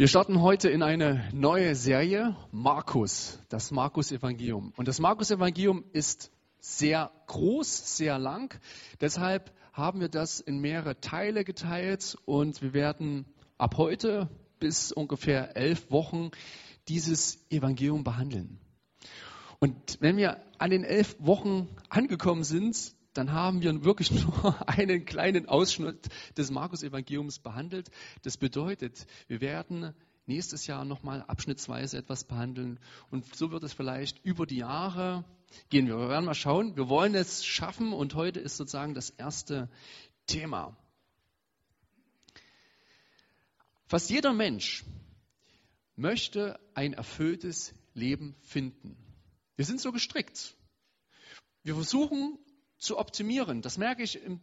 Wir starten heute in eine neue Serie, Markus, das Markus-Evangelium. Und das Markus-Evangelium ist sehr groß, sehr lang. Deshalb haben wir das in mehrere Teile geteilt und wir werden ab heute bis ungefähr elf Wochen dieses Evangelium behandeln. Und wenn wir an den elf Wochen angekommen sind, dann haben wir wirklich nur einen kleinen Ausschnitt des Markus-Evangeliums behandelt. Das bedeutet, wir werden nächstes Jahr nochmal abschnittsweise etwas behandeln. Und so wird es vielleicht über die Jahre gehen. Wir werden mal schauen. Wir wollen es schaffen und heute ist sozusagen das erste Thema. Fast jeder Mensch möchte ein erfülltes Leben finden. Wir sind so gestrickt. Wir versuchen zu optimieren. Das merke ich in,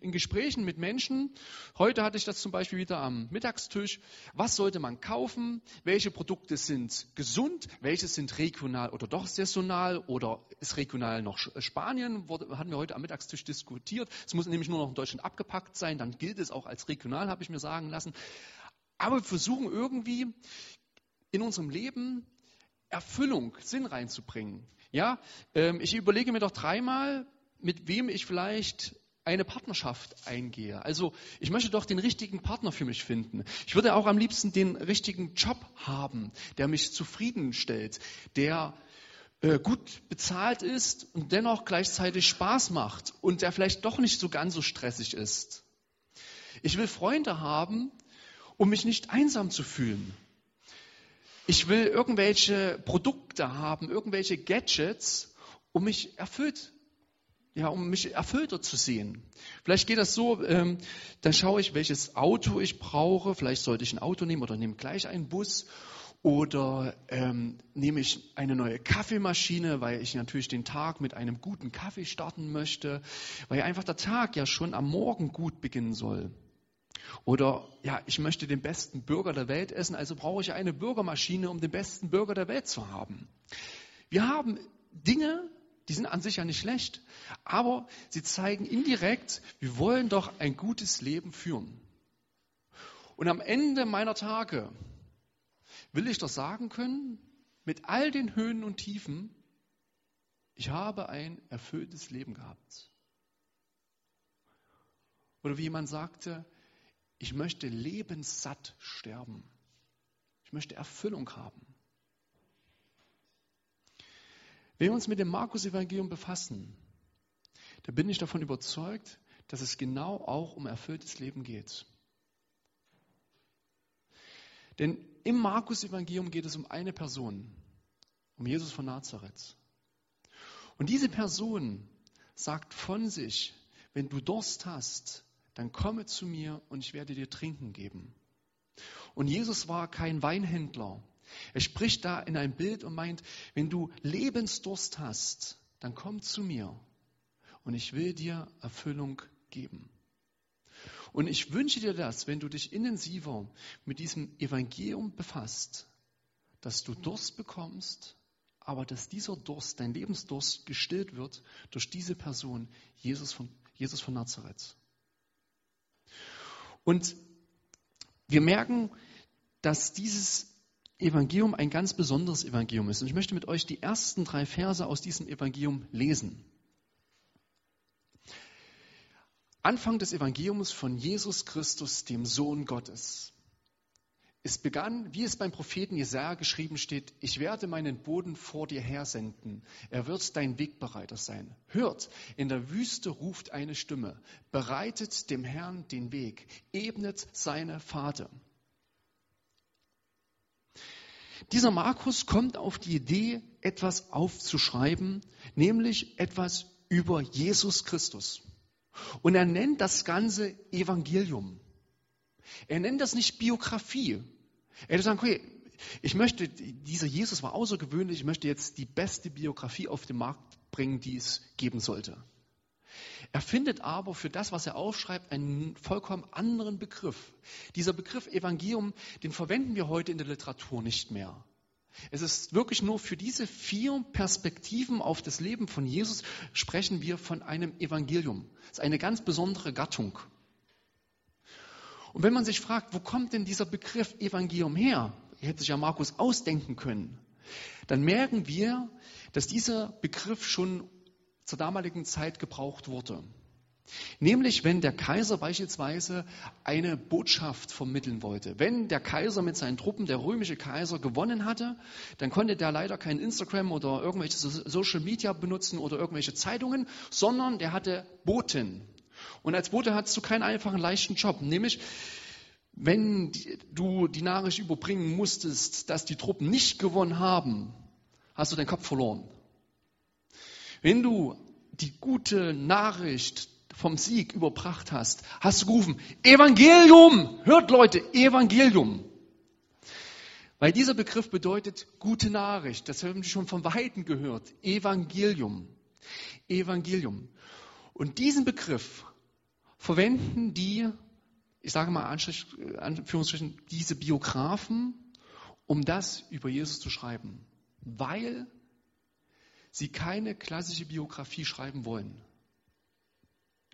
in, Gesprächen mit Menschen. Heute hatte ich das zum Beispiel wieder am Mittagstisch. Was sollte man kaufen? Welche Produkte sind gesund? Welche sind regional oder doch saisonal? Oder ist regional noch Spanien? Wurde, hatten wir heute am Mittagstisch diskutiert. Es muss nämlich nur noch in Deutschland abgepackt sein. Dann gilt es auch als regional, habe ich mir sagen lassen. Aber wir versuchen irgendwie in unserem Leben Erfüllung, Sinn reinzubringen. Ja, ähm, ich überlege mir doch dreimal, mit wem ich vielleicht eine Partnerschaft eingehe. Also ich möchte doch den richtigen Partner für mich finden. Ich würde auch am liebsten den richtigen Job haben, der mich zufriedenstellt, der äh, gut bezahlt ist und dennoch gleichzeitig Spaß macht und der vielleicht doch nicht so ganz so stressig ist. Ich will Freunde haben, um mich nicht einsam zu fühlen. Ich will irgendwelche Produkte haben, irgendwelche Gadgets, um mich erfüllt ja, um mich erfüllter zu sehen. Vielleicht geht das so, ähm, dann schaue ich, welches Auto ich brauche. Vielleicht sollte ich ein Auto nehmen oder nehme gleich einen Bus. Oder ähm, nehme ich eine neue Kaffeemaschine, weil ich natürlich den Tag mit einem guten Kaffee starten möchte, weil einfach der Tag ja schon am Morgen gut beginnen soll. Oder ja, ich möchte den besten Burger der Welt essen, also brauche ich eine Bürgermaschine, um den besten Burger der Welt zu haben. Wir haben Dinge, die sind an sich ja nicht schlecht, aber sie zeigen indirekt, wir wollen doch ein gutes Leben führen. Und am Ende meiner Tage will ich doch sagen können, mit all den Höhen und Tiefen, ich habe ein erfülltes Leben gehabt. Oder wie jemand sagte, ich möchte lebenssatt sterben. Ich möchte Erfüllung haben. Wenn wir uns mit dem Markus-Evangelium befassen, da bin ich davon überzeugt, dass es genau auch um erfülltes Leben geht. Denn im Markus-Evangelium geht es um eine Person, um Jesus von Nazareth. Und diese Person sagt von sich, wenn du Durst hast, dann komme zu mir und ich werde dir trinken geben. Und Jesus war kein Weinhändler, er spricht da in ein Bild und meint, wenn du Lebensdurst hast, dann komm zu mir und ich will dir Erfüllung geben. Und ich wünsche dir das, wenn du dich intensiver mit diesem Evangelium befasst, dass du Durst bekommst, aber dass dieser Durst, dein Lebensdurst gestillt wird durch diese Person, Jesus von, Jesus von Nazareth. Und wir merken, dass dieses Evangelium ein ganz besonderes Evangelium ist. Und ich möchte mit euch die ersten drei Verse aus diesem Evangelium lesen. Anfang des Evangeliums von Jesus Christus, dem Sohn Gottes. Es begann, wie es beim Propheten Jesaja geschrieben steht, ich werde meinen Boden vor dir hersenden. Er wird dein Wegbereiter sein. Hört, in der Wüste ruft eine Stimme. Bereitet dem Herrn den Weg. Ebnet seine Pfade. Dieser Markus kommt auf die Idee, etwas aufzuschreiben, nämlich etwas über Jesus Christus. Und er nennt das Ganze Evangelium. Er nennt das nicht Biografie. Er sagen, okay, ich möchte, dieser Jesus war außergewöhnlich, ich möchte jetzt die beste Biografie auf den Markt bringen, die es geben sollte. Er findet aber für das, was er aufschreibt, einen vollkommen anderen Begriff. Dieser Begriff Evangelium, den verwenden wir heute in der Literatur nicht mehr. Es ist wirklich nur für diese vier Perspektiven auf das Leben von Jesus sprechen wir von einem Evangelium. Es ist eine ganz besondere Gattung. Und wenn man sich fragt, wo kommt denn dieser Begriff Evangelium her? Hätte sich ja Markus ausdenken können. Dann merken wir, dass dieser Begriff schon zur damaligen Zeit gebraucht wurde. Nämlich, wenn der Kaiser beispielsweise eine Botschaft vermitteln wollte. Wenn der Kaiser mit seinen Truppen, der römische Kaiser, gewonnen hatte, dann konnte der leider kein Instagram oder irgendwelche Social Media benutzen oder irgendwelche Zeitungen, sondern der hatte Boten. Und als Bote hattest du keinen einfachen, leichten Job. Nämlich, wenn du die Nachricht überbringen musstest, dass die Truppen nicht gewonnen haben, hast du deinen Kopf verloren. Wenn du die gute Nachricht vom Sieg überbracht hast, hast du gerufen, Evangelium! Hört Leute, Evangelium! Weil dieser Begriff bedeutet gute Nachricht. Das haben Sie schon von Weitem gehört. Evangelium. Evangelium. Und diesen Begriff verwenden die, ich sage mal Anführungsstrichen, diese Biografen, um das über Jesus zu schreiben. Weil sie keine klassische Biografie schreiben wollen.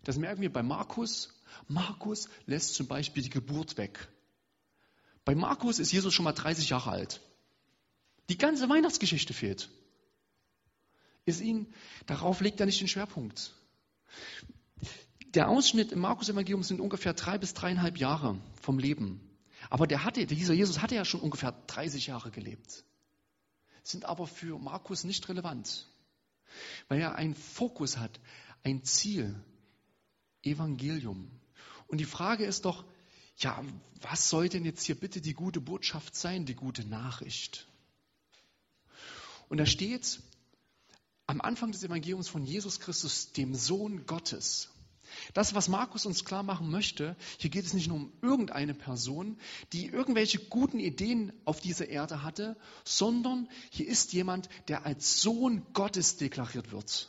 Das merken wir bei Markus. Markus lässt zum Beispiel die Geburt weg. Bei Markus ist Jesus schon mal 30 Jahre alt. Die ganze Weihnachtsgeschichte fehlt. Ist ihn, darauf legt er nicht den Schwerpunkt. Der Ausschnitt im Markus-Evangelium sind ungefähr drei bis dreieinhalb Jahre vom Leben. Aber der hatte, dieser Jesus hatte ja schon ungefähr 30 Jahre gelebt. Sind aber für Markus nicht relevant. Weil er einen Fokus hat, ein Ziel, Evangelium. Und die Frage ist doch, ja, was soll denn jetzt hier bitte die gute Botschaft sein, die gute Nachricht? Und da steht am Anfang des Evangeliums von Jesus Christus, dem Sohn Gottes. Das, was Markus uns klar machen möchte, hier geht es nicht nur um irgendeine Person, die irgendwelche guten Ideen auf dieser Erde hatte, sondern hier ist jemand, der als Sohn Gottes deklariert wird.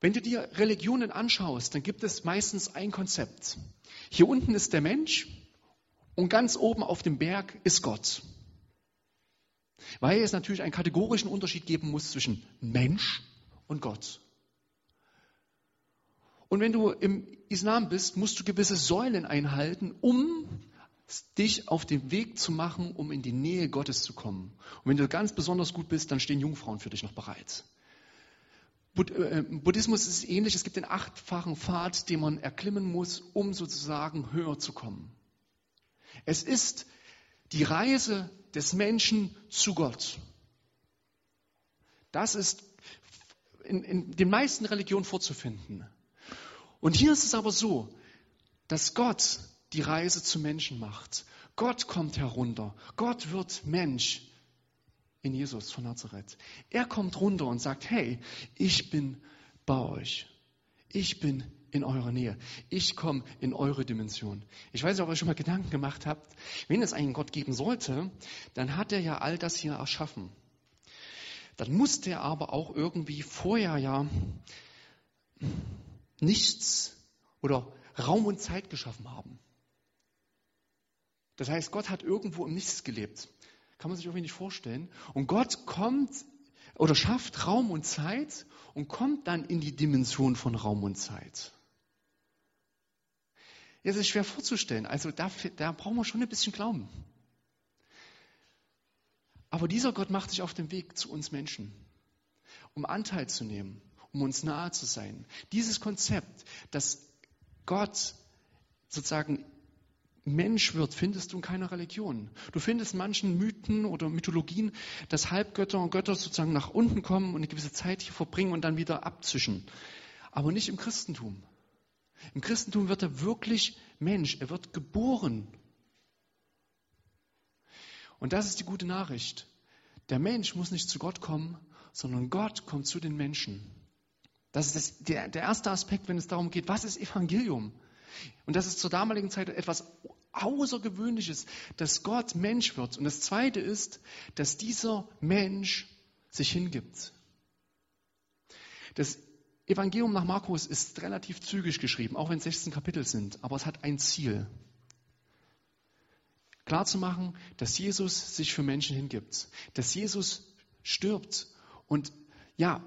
Wenn du dir Religionen anschaust, dann gibt es meistens ein Konzept. Hier unten ist der Mensch und ganz oben auf dem Berg ist Gott. Weil es natürlich einen kategorischen Unterschied geben muss zwischen Mensch und Gott. Und wenn du im Islam bist, musst du gewisse Säulen einhalten, um dich auf den Weg zu machen, um in die Nähe Gottes zu kommen. Und wenn du ganz besonders gut bist, dann stehen Jungfrauen für dich noch bereit. Äh, Buddhismus ist ähnlich. Es gibt den achtfachen Pfad, den man erklimmen muss, um sozusagen höher zu kommen. Es ist die Reise des Menschen zu Gott. Das ist in, in den meisten Religionen vorzufinden. Und hier ist es aber so, dass Gott die Reise zu Menschen macht. Gott kommt herunter. Gott wird Mensch in Jesus von Nazareth. Er kommt runter und sagt, hey, ich bin bei euch. Ich bin in eurer Nähe. Ich komme in eure Dimension. Ich weiß nicht, ob ihr schon mal Gedanken gemacht habt, wenn es einen Gott geben sollte, dann hat er ja all das hier erschaffen. Dann musste er aber auch irgendwie vorher ja nichts oder Raum und Zeit geschaffen haben. Das heißt, Gott hat irgendwo im Nichts gelebt. Kann man sich irgendwie nicht vorstellen. Und Gott kommt oder schafft Raum und Zeit und kommt dann in die Dimension von Raum und Zeit. Das ist schwer vorzustellen. Also da, da brauchen wir schon ein bisschen Glauben. Aber dieser Gott macht sich auf den Weg zu uns Menschen, um Anteil zu nehmen, um uns nahe zu sein. Dieses Konzept, dass Gott sozusagen Mensch wird, findest du in keiner Religion. Du findest in manchen Mythen oder Mythologien, dass Halbgötter und Götter sozusagen nach unten kommen und eine gewisse Zeit hier verbringen und dann wieder abzischen. Aber nicht im Christentum. Im Christentum wird er wirklich Mensch, er wird geboren. Und das ist die gute Nachricht. Der Mensch muss nicht zu Gott kommen, sondern Gott kommt zu den Menschen. Das ist das, der, der erste Aspekt, wenn es darum geht, was ist Evangelium? Und das ist zur damaligen Zeit etwas Außergewöhnliches, dass Gott Mensch wird. Und das Zweite ist, dass dieser Mensch sich hingibt. Das Evangelium nach Markus ist relativ zügig geschrieben, auch wenn es 16 Kapitel sind, aber es hat ein Ziel. Klar zu machen, dass Jesus sich für Menschen hingibt, dass Jesus stirbt und ja,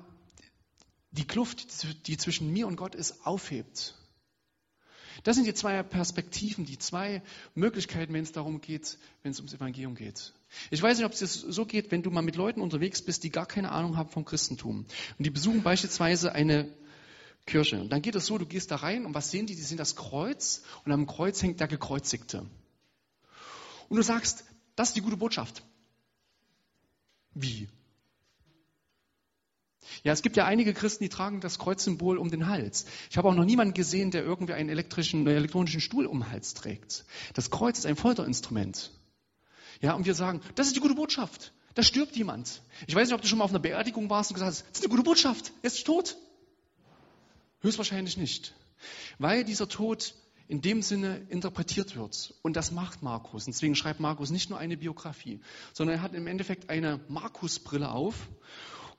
die Kluft, die zwischen mir und Gott ist, aufhebt. Das sind die zwei Perspektiven, die zwei Möglichkeiten, wenn es darum geht, wenn es ums Evangelium geht. Ich weiß nicht, ob es dir so geht, wenn du mal mit Leuten unterwegs bist, die gar keine Ahnung haben vom Christentum. Und die besuchen beispielsweise eine Kirche. Und dann geht es so, du gehst da rein und was sehen die? Die sehen das Kreuz und am Kreuz hängt der Gekreuzigte. Und du sagst, das ist die gute Botschaft. Wie? Ja, es gibt ja einige Christen, die tragen das Kreuzsymbol um den Hals. Ich habe auch noch niemanden gesehen, der irgendwie einen elektrischen, einen elektronischen Stuhl um den Hals trägt. Das Kreuz ist ein Folterinstrument. Ja, und wir sagen, das ist die gute Botschaft. Da stirbt jemand. Ich weiß nicht, ob du schon mal auf einer Beerdigung warst und gesagt hast, das ist eine gute Botschaft. Er ist tot. Höchstwahrscheinlich nicht. Weil dieser Tod in dem Sinne interpretiert wird. Und das macht Markus. Und deswegen schreibt Markus nicht nur eine Biografie, sondern er hat im Endeffekt eine Markusbrille auf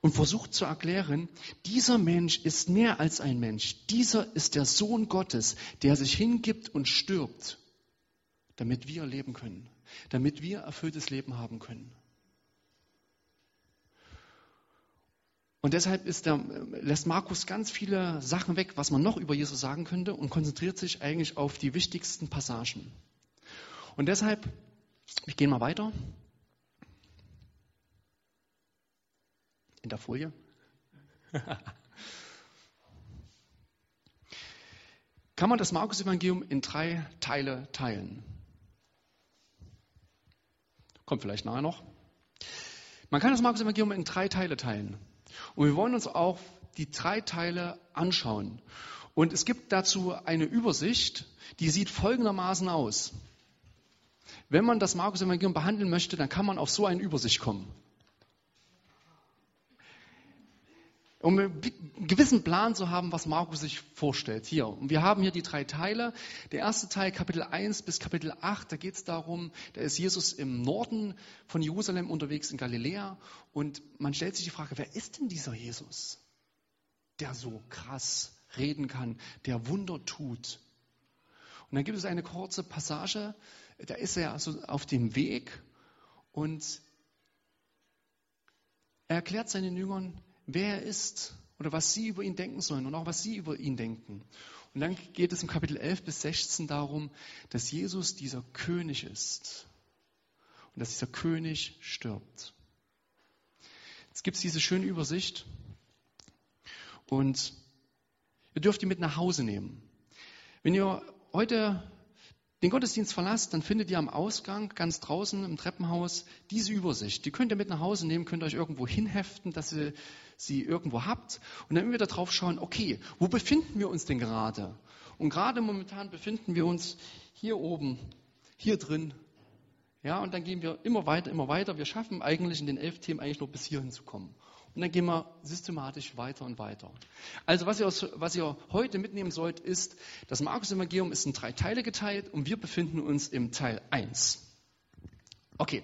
und versucht zu erklären, dieser Mensch ist mehr als ein Mensch. Dieser ist der Sohn Gottes, der sich hingibt und stirbt, damit wir leben können, damit wir erfülltes Leben haben können. Und deshalb der, lässt Markus ganz viele Sachen weg, was man noch über Jesus sagen könnte, und konzentriert sich eigentlich auf die wichtigsten Passagen. Und deshalb, ich gehe mal weiter. In der Folie. Kann man das Markus-Evangelium in drei Teile teilen? Kommt vielleicht nachher noch. Man kann das Markus-Evangelium in drei Teile teilen. Und wir wollen uns auch die drei Teile anschauen. Und es gibt dazu eine Übersicht, die sieht folgendermaßen aus. Wenn man das Markus-Evangelium behandeln möchte, dann kann man auf so eine Übersicht kommen. Um einen gewissen Plan zu haben, was Markus sich vorstellt. Hier. Und wir haben hier die drei Teile. Der erste Teil, Kapitel 1 bis Kapitel 8, da geht es darum, da ist Jesus im Norden von Jerusalem unterwegs in Galiläa und man stellt sich die Frage, wer ist denn dieser Jesus, der so krass reden kann, der Wunder tut? Und dann gibt es eine kurze Passage, da ist er also auf dem Weg und er erklärt seinen Jüngern, wer er ist oder was sie über ihn denken sollen und auch was sie über ihn denken. Und dann geht es im Kapitel 11 bis 16 darum, dass Jesus dieser König ist und dass dieser König stirbt. Jetzt gibt es diese schöne Übersicht und ihr dürft die mit nach Hause nehmen. Wenn ihr heute den Gottesdienst verlasst, dann findet ihr am Ausgang ganz draußen im Treppenhaus diese Übersicht. Die könnt ihr mit nach Hause nehmen, könnt ihr euch irgendwo hinheften, dass ihr sie irgendwo habt und dann wieder drauf schauen, okay, wo befinden wir uns denn gerade? Und gerade momentan befinden wir uns hier oben, hier drin. Ja, und dann gehen wir immer weiter, immer weiter. Wir schaffen eigentlich in den elf Themen eigentlich nur bis hierhin zu kommen. Und dann gehen wir systematisch weiter und weiter. Also was ihr, was ihr heute mitnehmen sollt, ist, das Markus-Evangelium ist in drei Teile geteilt und wir befinden uns im Teil 1. Okay,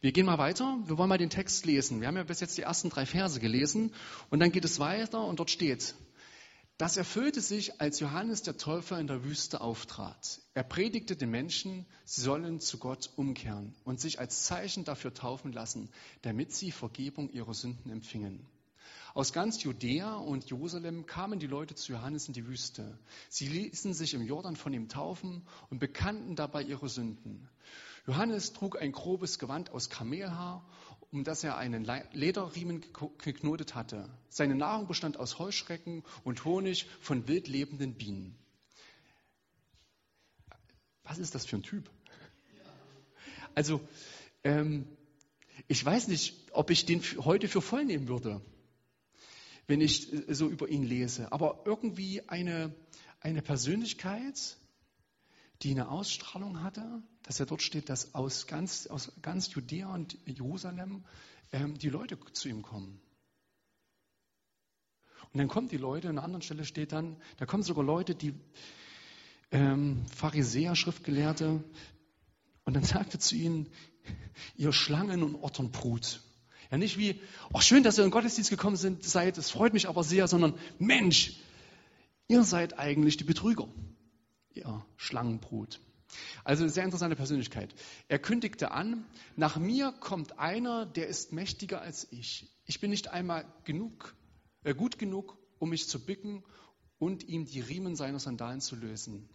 wir gehen mal weiter. Wir wollen mal den Text lesen. Wir haben ja bis jetzt die ersten drei Verse gelesen und dann geht es weiter und dort steht, das erfüllte sich, als Johannes der Täufer in der Wüste auftrat. Er predigte den Menschen, sie sollen zu Gott umkehren und sich als Zeichen dafür taufen lassen, damit sie Vergebung ihrer Sünden empfingen. Aus ganz Judäa und Jerusalem kamen die Leute zu Johannes in die Wüste. Sie ließen sich im Jordan von ihm taufen und bekannten dabei ihre Sünden. Johannes trug ein grobes Gewand aus Kamelhaar um das er einen Lederriemen geknotet hatte. Seine Nahrung bestand aus Heuschrecken und Honig von wild lebenden Bienen. Was ist das für ein Typ? Also, ähm, ich weiß nicht, ob ich den heute für voll nehmen würde, wenn ich äh, so über ihn lese. Aber irgendwie eine, eine Persönlichkeit, die eine Ausstrahlung hatte, dass er dort steht, dass aus ganz, aus ganz Judäa und Jerusalem ähm, die Leute zu ihm kommen. Und dann kommen die Leute, an einer anderen Stelle steht dann, da kommen sogar Leute, die ähm, Pharisäer, Schriftgelehrte, und dann sagte zu ihnen, ihr Schlangen und Otternbrut. Ja, nicht wie, ach schön, dass ihr in den Gottesdienst gekommen seid, es freut mich aber sehr, sondern Mensch, ihr seid eigentlich die Betrüger ihr Schlangenbrut. Also eine sehr interessante Persönlichkeit. Er kündigte an, nach mir kommt einer, der ist mächtiger als ich. Ich bin nicht einmal genug, äh, gut genug, um mich zu bücken und ihm die Riemen seiner Sandalen zu lösen.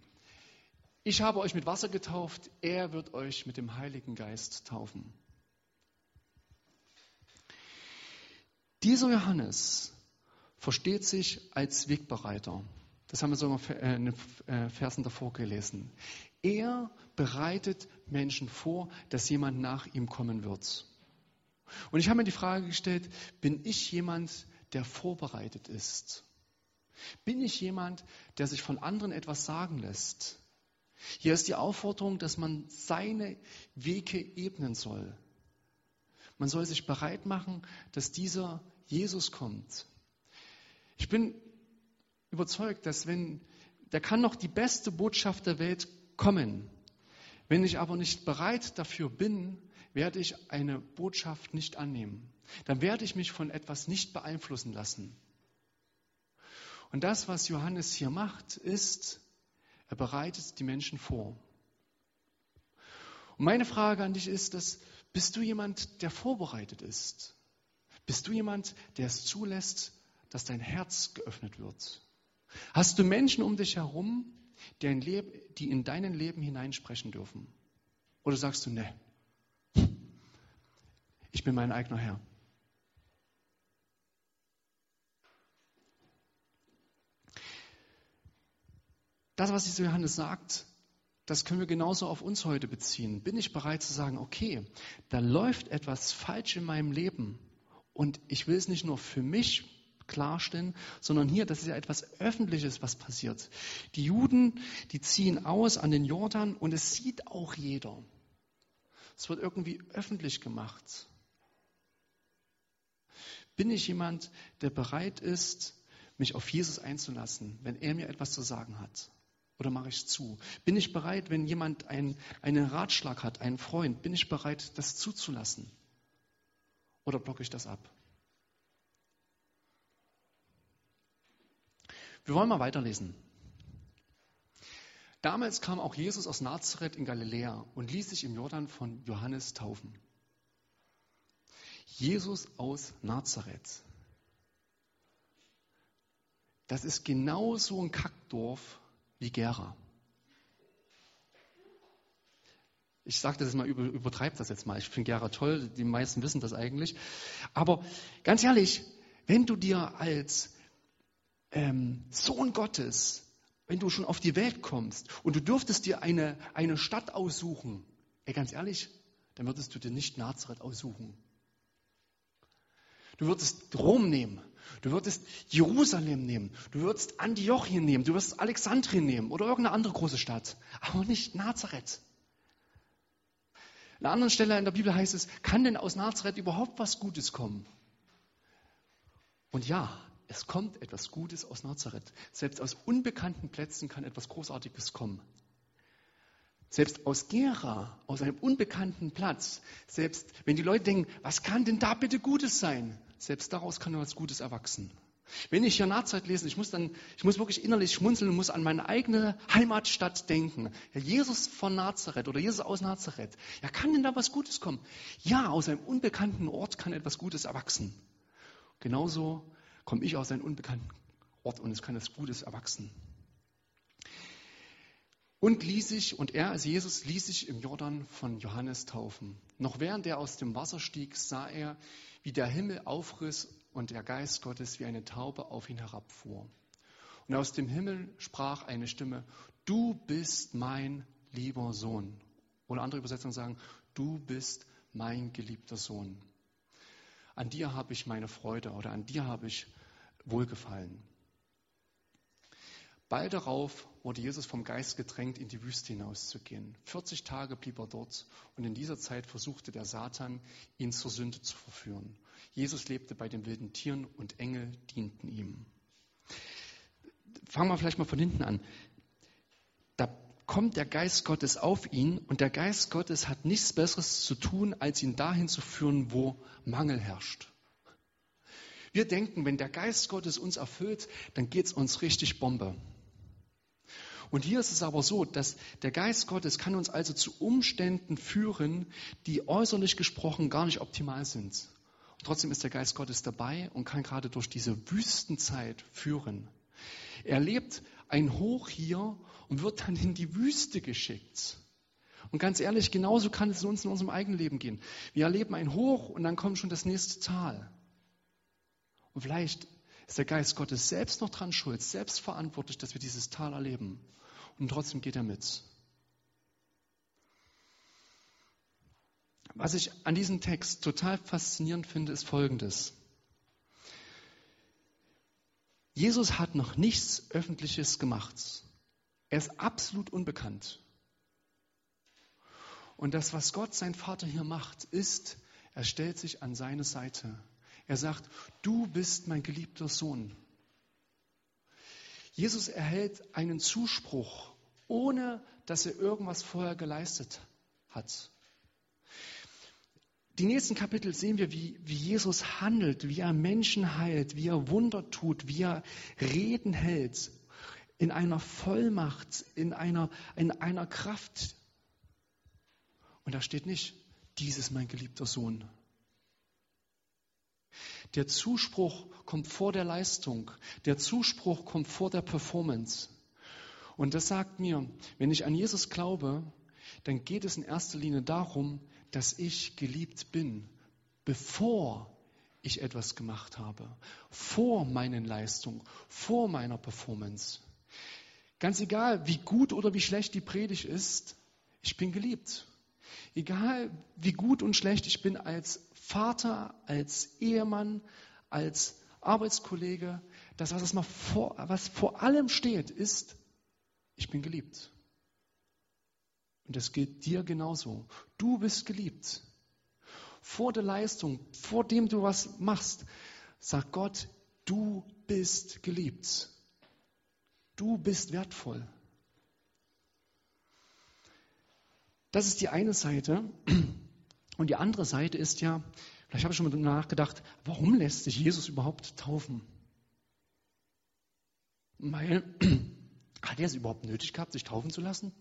Ich habe euch mit Wasser getauft, er wird euch mit dem Heiligen Geist taufen. Dieser Johannes versteht sich als Wegbereiter. Das haben wir sogar in den äh, Versen davor gelesen. Er bereitet Menschen vor, dass jemand nach ihm kommen wird. Und ich habe mir die Frage gestellt, bin ich jemand, der vorbereitet ist? Bin ich jemand, der sich von anderen etwas sagen lässt? Hier ist die Aufforderung, dass man seine Wege ebnen soll. Man soll sich bereit machen, dass dieser Jesus kommt. Ich bin überzeugt, dass wenn, der kann noch die beste Botschaft der Welt kommen. Wenn ich aber nicht bereit dafür bin, werde ich eine Botschaft nicht annehmen. Dann werde ich mich von etwas nicht beeinflussen lassen. Und das, was Johannes hier macht, ist, er bereitet die Menschen vor. Und meine Frage an dich ist, dass, bist du jemand, der vorbereitet ist? Bist du jemand, der es zulässt, dass dein Herz geöffnet wird? Hast du Menschen um dich herum, die in dein Leben hineinsprechen dürfen? Oder sagst du, ne, ich bin mein eigener Herr? Das, was dieser Johannes sagt, das können wir genauso auf uns heute beziehen. Bin ich bereit zu sagen, okay, da läuft etwas falsch in meinem Leben und ich will es nicht nur für mich klarstellen, sondern hier, das ist ja etwas Öffentliches, was passiert. Die Juden, die ziehen aus an den Jordan und es sieht auch jeder. Es wird irgendwie öffentlich gemacht. Bin ich jemand, der bereit ist, mich auf Jesus einzulassen, wenn er mir etwas zu sagen hat? Oder mache ich zu? Bin ich bereit, wenn jemand ein, einen Ratschlag hat, einen Freund, bin ich bereit, das zuzulassen? Oder blocke ich das ab? Wir wollen mal weiterlesen. Damals kam auch Jesus aus Nazareth in Galiläa und ließ sich im Jordan von Johannes taufen. Jesus aus Nazareth. Das ist genau so ein Kackdorf wie Gera. Ich sage das jetzt mal, übertreibe das jetzt mal. Ich finde Gera toll, die meisten wissen das eigentlich. Aber ganz ehrlich, wenn du dir als ähm, Sohn Gottes, wenn du schon auf die Welt kommst und du dürftest dir eine, eine Stadt aussuchen, ey, ganz ehrlich, dann würdest du dir nicht Nazareth aussuchen. Du würdest Rom nehmen, du würdest Jerusalem nehmen, du würdest Antiochien nehmen, du würdest Alexandrien nehmen oder irgendeine andere große Stadt, aber nicht Nazareth. An einer anderen Stelle in der Bibel heißt es, kann denn aus Nazareth überhaupt was Gutes kommen? Und ja, es kommt etwas Gutes aus Nazareth. Selbst aus unbekannten Plätzen kann etwas Großartiges kommen. Selbst aus Gera, aus einem unbekannten Platz, selbst wenn die Leute denken, was kann denn da bitte Gutes sein? Selbst daraus kann etwas Gutes erwachsen. Wenn ich hier Nazareth lese, ich muss dann, ich muss wirklich innerlich schmunzeln und muss an meine eigene Heimatstadt denken. Ja, Jesus von Nazareth oder Jesus aus Nazareth. Ja, kann denn da was Gutes kommen? Ja, aus einem unbekannten Ort kann etwas Gutes erwachsen. Genauso komme ich aus einem unbekannten Ort und es kann etwas Gutes erwachsen. Und ließ sich, und er, also Jesus, ließ sich im Jordan von Johannes taufen. Noch während er aus dem Wasser stieg, sah er, wie der Himmel aufriss und der Geist Gottes wie eine Taube auf ihn herabfuhr. Und aus dem Himmel sprach eine Stimme, du bist mein lieber Sohn. Oder andere Übersetzungen sagen, du bist mein geliebter Sohn. An dir habe ich meine Freude oder an dir habe ich Wohlgefallen. Bald darauf wurde Jesus vom Geist gedrängt, in die Wüste hinauszugehen. 40 Tage blieb er dort und in dieser Zeit versuchte der Satan, ihn zur Sünde zu verführen. Jesus lebte bei den wilden Tieren und Engel dienten ihm. Fangen wir vielleicht mal von hinten an. Da kommt der Geist Gottes auf ihn und der Geist Gottes hat nichts Besseres zu tun, als ihn dahin zu führen, wo Mangel herrscht. Wir denken, wenn der Geist Gottes uns erfüllt, dann geht es uns richtig Bombe. Und hier ist es aber so, dass der Geist Gottes kann uns also zu Umständen führen, die äußerlich gesprochen gar nicht optimal sind. Und trotzdem ist der Geist Gottes dabei und kann gerade durch diese Wüstenzeit führen. Er lebt ein Hoch hier und wird dann in die Wüste geschickt. Und ganz ehrlich, genauso kann es uns in unserem eigenen Leben gehen. Wir erleben ein Hoch und dann kommt schon das nächste Tal. Und vielleicht ist der Geist Gottes selbst noch dran schuld, selbst verantwortlich, dass wir dieses Tal erleben. Und trotzdem geht er mit. Was ich an diesem Text total faszinierend finde, ist Folgendes. Jesus hat noch nichts Öffentliches gemacht. Er ist absolut unbekannt. Und das, was Gott, sein Vater, hier macht, ist, er stellt sich an seine Seite. Er sagt, du bist mein geliebter Sohn. Jesus erhält einen Zuspruch, ohne dass er irgendwas vorher geleistet hat. Die nächsten Kapitel sehen wir, wie, wie Jesus handelt, wie er Menschen heilt, wie er Wunder tut, wie er Reden hält, in einer Vollmacht, in einer, in einer Kraft. Und da steht nicht, dies ist mein geliebter Sohn. Der Zuspruch kommt vor der Leistung. Der Zuspruch kommt vor der Performance. Und das sagt mir, wenn ich an Jesus glaube, dann geht es in erster Linie darum, dass ich geliebt bin, bevor ich etwas gemacht habe, vor meinen Leistungen, vor meiner Performance. Ganz egal, wie gut oder wie schlecht die Predigt ist, ich bin geliebt. Egal, wie gut und schlecht ich bin als Vater, als Ehemann, als Arbeitskollege, das, was, vor, was vor allem steht, ist, ich bin geliebt. Und das gilt dir genauso. Du bist geliebt. Vor der Leistung, vor dem du was machst, sagt Gott, du bist geliebt. Du bist wertvoll. Das ist die eine Seite. Und die andere Seite ist ja, vielleicht habe ich schon mal nachgedacht, warum lässt sich Jesus überhaupt taufen? Weil, hat er es überhaupt nötig gehabt, sich taufen zu lassen?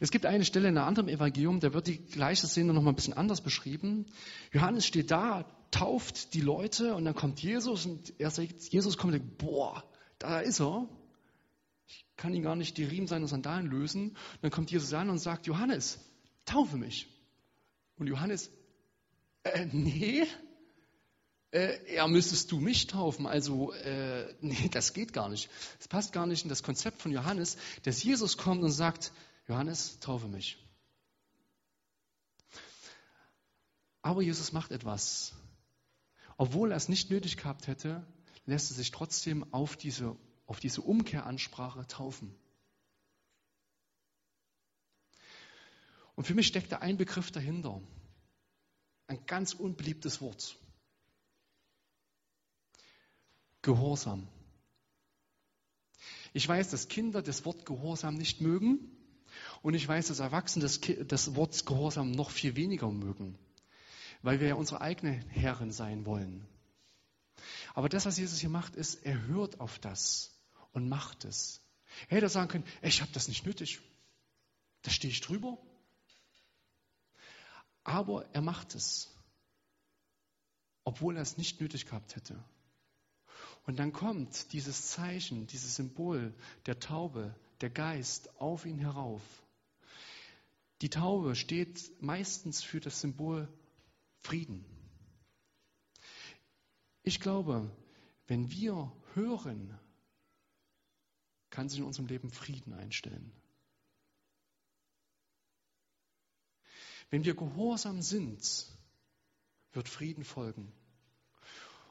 Es gibt eine Stelle in einem anderen Evangelium, da wird die gleiche Szene noch mal ein bisschen anders beschrieben. Johannes steht da, tauft die Leute und dann kommt Jesus und er sagt, Jesus kommt und denkt, boah, da ist er. Ich kann ihn gar nicht die Riemen seiner Sandalen lösen. Und dann kommt Jesus an und sagt, Johannes, taufe mich. Und Johannes, äh, nee, äh, ja, müsstest du mich taufen. Also, äh, nee, das geht gar nicht. Es passt gar nicht in das Konzept von Johannes, dass Jesus kommt und sagt, Johannes, taufe mich. Aber Jesus macht etwas. Obwohl er es nicht nötig gehabt hätte, lässt er sich trotzdem auf diese, auf diese Umkehransprache taufen. Und für mich steckt da ein Begriff dahinter. Ein ganz unbeliebtes Wort. Gehorsam. Ich weiß, dass Kinder das Wort Gehorsam nicht mögen. Und ich weiß, dass Erwachsene das, das Wort Gehorsam noch viel weniger mögen, weil wir ja unsere eigenen Herren sein wollen. Aber das, was Jesus hier macht, ist, er hört auf das und macht es. Er hätte sagen können, ich habe das nicht nötig. Da stehe ich drüber. Aber er macht es, obwohl er es nicht nötig gehabt hätte. Und dann kommt dieses Zeichen, dieses Symbol der Taube, der Geist auf ihn herauf. Die Taube steht meistens für das Symbol Frieden. Ich glaube, wenn wir hören, kann sich in unserem Leben Frieden einstellen. Wenn wir gehorsam sind, wird Frieden folgen.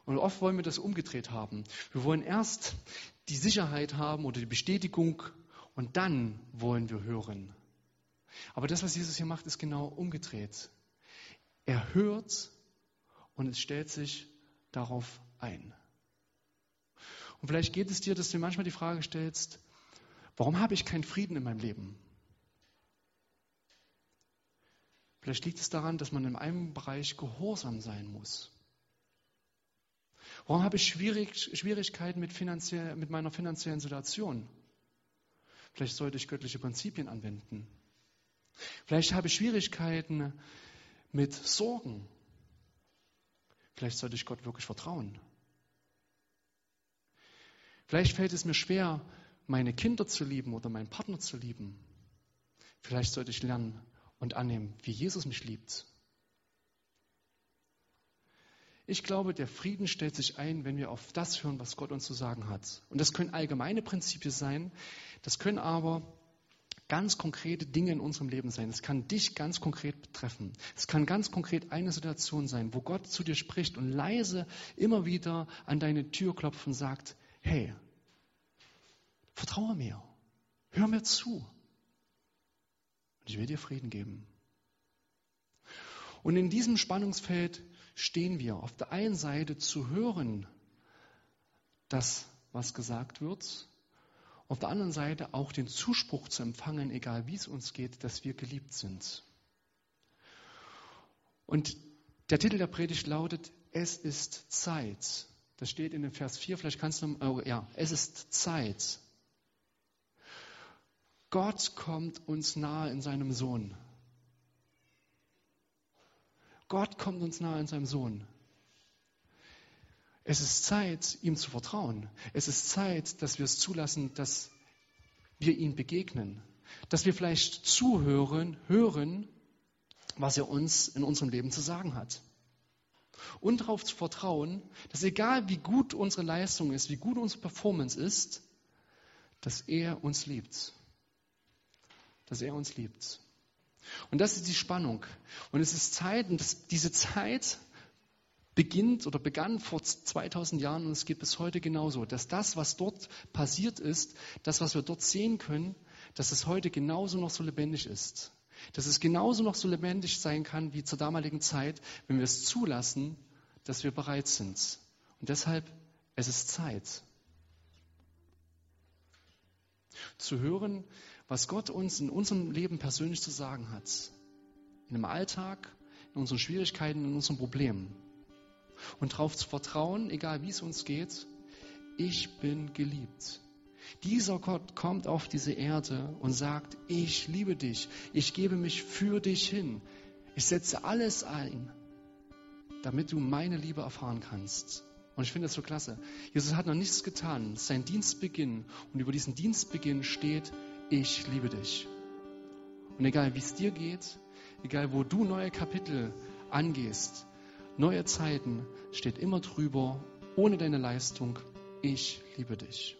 Und oft wollen wir das umgedreht haben. Wir wollen erst die Sicherheit haben oder die Bestätigung und dann wollen wir hören. Aber das, was Jesus hier macht, ist genau umgedreht. Er hört und es stellt sich darauf ein. Und vielleicht geht es dir, dass du manchmal die Frage stellst, warum habe ich keinen Frieden in meinem Leben? Vielleicht liegt es daran, dass man in einem Bereich gehorsam sein muss. Warum habe ich Schwierigkeiten mit, mit meiner finanziellen Situation? Vielleicht sollte ich göttliche Prinzipien anwenden. Vielleicht habe ich Schwierigkeiten mit Sorgen. Vielleicht sollte ich Gott wirklich vertrauen. Vielleicht fällt es mir schwer, meine Kinder zu lieben oder meinen Partner zu lieben. Vielleicht sollte ich lernen und annehmen, wie Jesus mich liebt. Ich glaube, der Frieden stellt sich ein, wenn wir auf das hören, was Gott uns zu sagen hat. Und das können allgemeine Prinzipien sein, das können aber ganz konkrete Dinge in unserem Leben sein. Es kann dich ganz konkret betreffen. Es kann ganz konkret eine Situation sein, wo Gott zu dir spricht und leise immer wieder an deine Tür klopft und sagt, hey, vertraue mir, hör mir zu. Und ich will dir Frieden geben. Und in diesem Spannungsfeld stehen wir. Auf der einen Seite zu hören, das, was gesagt wird, auf der anderen Seite auch den Zuspruch zu empfangen, egal wie es uns geht, dass wir geliebt sind. Und der Titel der Predigt lautet, es ist Zeit. Das steht in dem Vers 4, vielleicht kannst du, oh, ja, es ist Zeit. Gott kommt uns nahe in seinem Sohn. Gott kommt uns nahe in seinem Sohn. Es ist Zeit, ihm zu vertrauen. Es ist Zeit, dass wir es zulassen, dass wir ihm begegnen. Dass wir vielleicht zuhören, hören, was er uns in unserem Leben zu sagen hat. Und darauf zu vertrauen, dass egal wie gut unsere Leistung ist, wie gut unsere Performance ist, dass er uns liebt. Dass er uns liebt. Und das ist die Spannung. Und es ist Zeit, und das, diese Zeit beginnt oder begann vor 2000 Jahren und es geht bis heute genauso, dass das, was dort passiert ist, das, was wir dort sehen können, dass es heute genauso noch so lebendig ist. Dass es genauso noch so lebendig sein kann wie zur damaligen Zeit, wenn wir es zulassen, dass wir bereit sind. Und deshalb, es ist Zeit. Zu hören, was Gott uns in unserem Leben persönlich zu sagen hat. In dem Alltag, in unseren Schwierigkeiten, in unseren Problemen und darauf zu vertrauen, egal wie es uns geht, ich bin geliebt. Dieser Gott kommt auf diese Erde und sagt, ich liebe dich, ich gebe mich für dich hin, ich setze alles ein, damit du meine Liebe erfahren kannst. Und ich finde das so klasse. Jesus hat noch nichts getan, sein Dienstbeginn und über diesen Dienstbeginn steht, ich liebe dich. Und egal wie es dir geht, egal wo du neue Kapitel angehst, Neue Zeiten steht immer drüber, ohne deine Leistung, ich liebe dich.